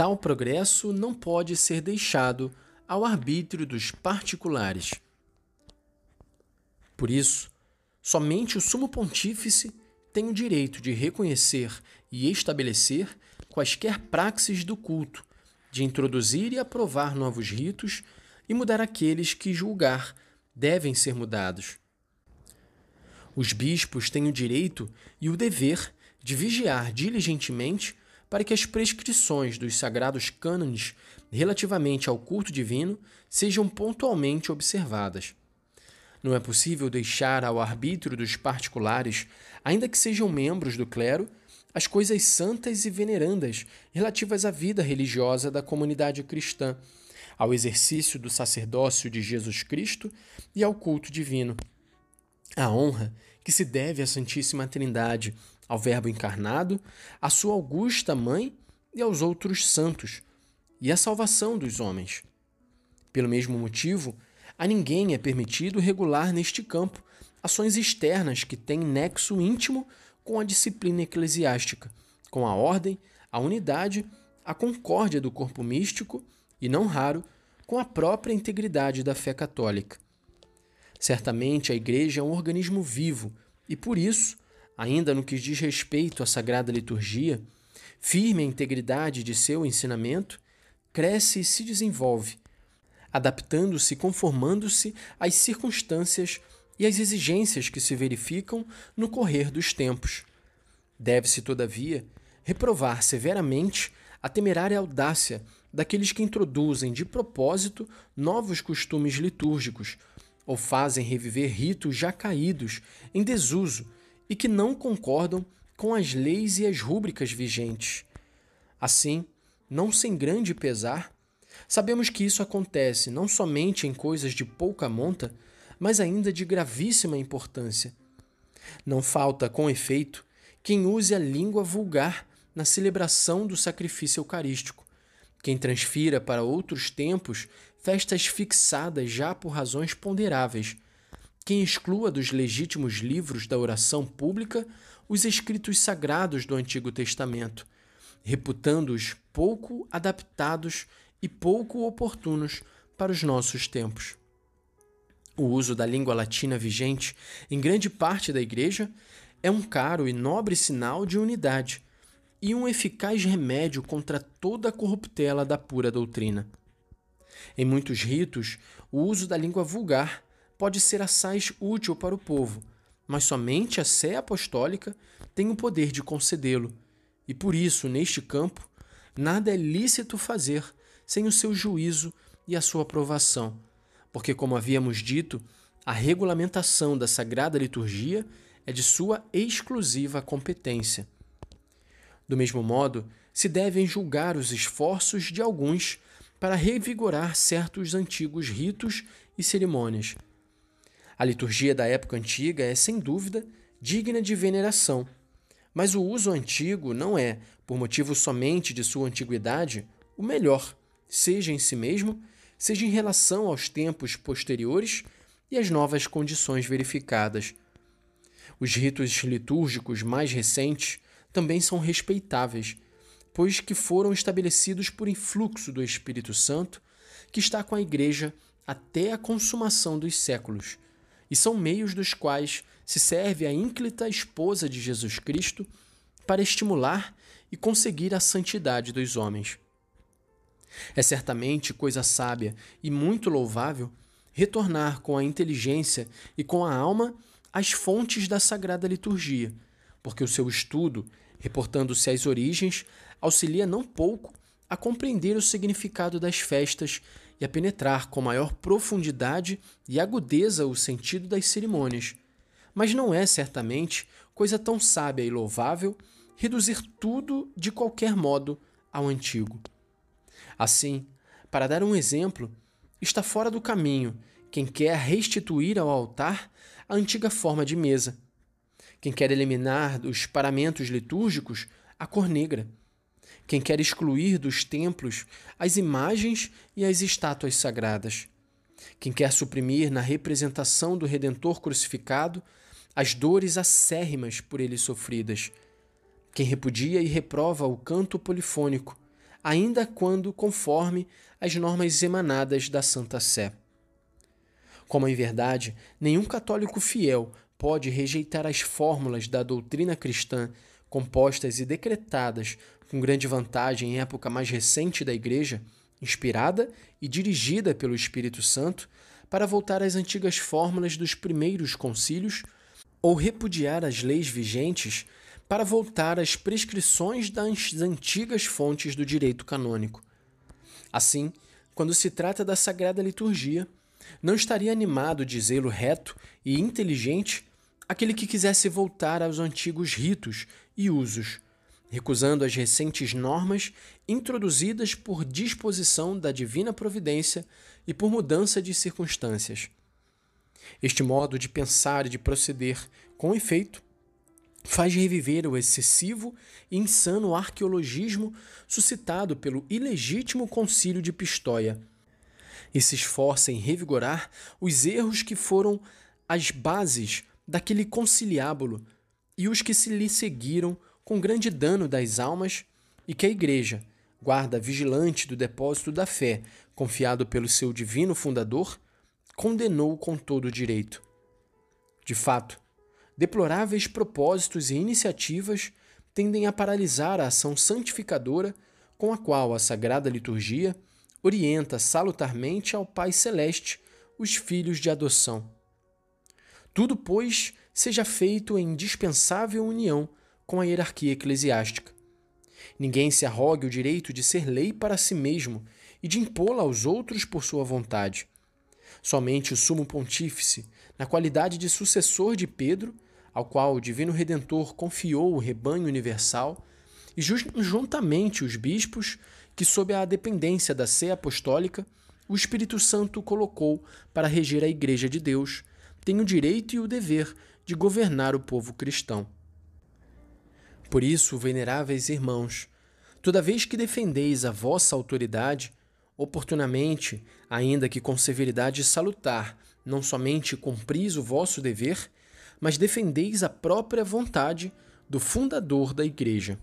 Tal progresso não pode ser deixado ao arbítrio dos particulares. Por isso, somente o Sumo Pontífice tem o direito de reconhecer e estabelecer quaisquer praxes do culto, de introduzir e aprovar novos ritos e mudar aqueles que julgar devem ser mudados. Os bispos têm o direito e o dever de vigiar diligentemente para que as prescrições dos sagrados cânones relativamente ao culto divino sejam pontualmente observadas. Não é possível deixar ao arbítrio dos particulares, ainda que sejam membros do clero, as coisas santas e venerandas relativas à vida religiosa da comunidade cristã, ao exercício do sacerdócio de Jesus Cristo e ao culto divino. A honra que se deve à Santíssima Trindade, ao Verbo encarnado, à sua augusta Mãe e aos outros santos, e a salvação dos homens. Pelo mesmo motivo, a ninguém é permitido regular neste campo ações externas que têm nexo íntimo com a disciplina eclesiástica, com a ordem, a unidade, a concórdia do corpo místico e, não raro, com a própria integridade da fé católica. Certamente a Igreja é um organismo vivo e, por isso, ainda no que diz respeito à Sagrada Liturgia, firme a integridade de seu ensinamento, cresce e se desenvolve, adaptando-se e conformando-se às circunstâncias e às exigências que se verificam no correr dos tempos. Deve-se, todavia, reprovar severamente a temerária audácia daqueles que introduzem de propósito novos costumes litúrgicos ou fazem reviver ritos já caídos, em desuso e que não concordam com as leis e as rúbricas vigentes. Assim, não sem grande pesar, sabemos que isso acontece não somente em coisas de pouca monta, mas ainda de gravíssima importância. Não falta, com efeito, quem use a língua vulgar na celebração do sacrifício eucarístico, quem transfira para outros tempos festas fixadas já por razões ponderáveis, quem exclua dos legítimos livros da oração pública os escritos sagrados do Antigo Testamento, reputando-os pouco adaptados e pouco oportunos para os nossos tempos. O uso da língua latina vigente em grande parte da Igreja é um caro e nobre sinal de unidade e um eficaz remédio contra toda a corruptela da pura doutrina. Em muitos ritos, o uso da língua vulgar pode ser assaz útil para o povo, mas somente a Sé Apostólica tem o poder de concedê-lo, e por isso, neste campo, nada é lícito fazer sem o seu juízo e a sua aprovação, porque, como havíamos dito, a regulamentação da Sagrada Liturgia é de sua exclusiva competência. Do mesmo modo, se devem julgar os esforços de alguns para revigorar certos antigos ritos e cerimônias. A liturgia da época antiga é, sem dúvida, digna de veneração, mas o uso antigo não é, por motivo somente de sua antiguidade, o melhor, seja em si mesmo, seja em relação aos tempos posteriores e às novas condições verificadas. Os ritos litúrgicos mais recentes também são respeitáveis, pois que foram estabelecidos por influxo do Espírito Santo, que está com a Igreja até a consumação dos séculos, e são meios dos quais se serve a ínclita esposa de Jesus Cristo para estimular e conseguir a santidade dos homens. É certamente coisa sábia e muito louvável retornar com a inteligência e com a alma às fontes da sagrada liturgia porque o seu estudo, reportando-se às origens, auxilia não pouco a compreender o significado das festas e a penetrar com maior profundidade e agudeza o sentido das cerimônias. Mas não é, certamente, coisa tão sábia e louvável reduzir tudo de qualquer modo ao antigo. Assim, para dar um exemplo, está fora do caminho quem quer restituir ao altar a antiga forma de mesa quem quer eliminar dos paramentos litúrgicos a cor negra. Quem quer excluir dos templos as imagens e as estátuas sagradas. Quem quer suprimir na representação do Redentor crucificado as dores acérrimas por ele sofridas. Quem repudia e reprova o canto polifônico, ainda quando conforme as normas emanadas da Santa Sé. Como em verdade, nenhum católico fiel pode rejeitar as fórmulas da doutrina cristã compostas e decretadas com grande vantagem em época mais recente da Igreja, inspirada e dirigida pelo Espírito Santo, para voltar às antigas fórmulas dos primeiros concílios, ou repudiar as leis vigentes para voltar às prescrições das antigas fontes do direito canônico. Assim, quando se trata da Sagrada Liturgia, não estaria animado de zelo reto e inteligente aquele que quisesse voltar aos antigos ritos e usos, recusando as recentes normas introduzidas por disposição da divina providência e por mudança de circunstâncias. Este modo de pensar e de proceder, com efeito, faz reviver o excessivo e insano arqueologismo suscitado pelo ilegítimo concílio de Pistoia, e se esforça em revigorar os erros que foram as bases daquele conciliábulo e os que se lhe seguiram com grande dano das almas e que a Igreja, guarda vigilante do depósito da fé, confiado pelo seu divino fundador, condenou com todo o direito. De fato, deploráveis propósitos e iniciativas tendem a paralisar a ação santificadora com a qual a Sagrada Liturgia orienta salutarmente ao Pai Celeste os filhos de adoção. Tudo, pois, seja feito em indispensável união com a hierarquia eclesiástica. Ninguém se arrogue o direito de ser lei para si mesmo e de impô-la aos outros por sua vontade. Somente o Sumo Pontífice, na qualidade de sucessor de Pedro, ao qual o Divino Redentor confiou o rebanho universal, e juntamente os bispos, que, sob a dependência da Sé Apostólica, o Espírito Santo colocou para reger a Igreja de Deus, tem o direito e o dever de governar o povo cristão. Por isso, veneráveis irmãos, toda vez que defendeis a vossa autoridade, oportunamente, ainda que com severidade salutar, não somente cumpris o vosso dever, mas defendeis a própria vontade do fundador da Igreja.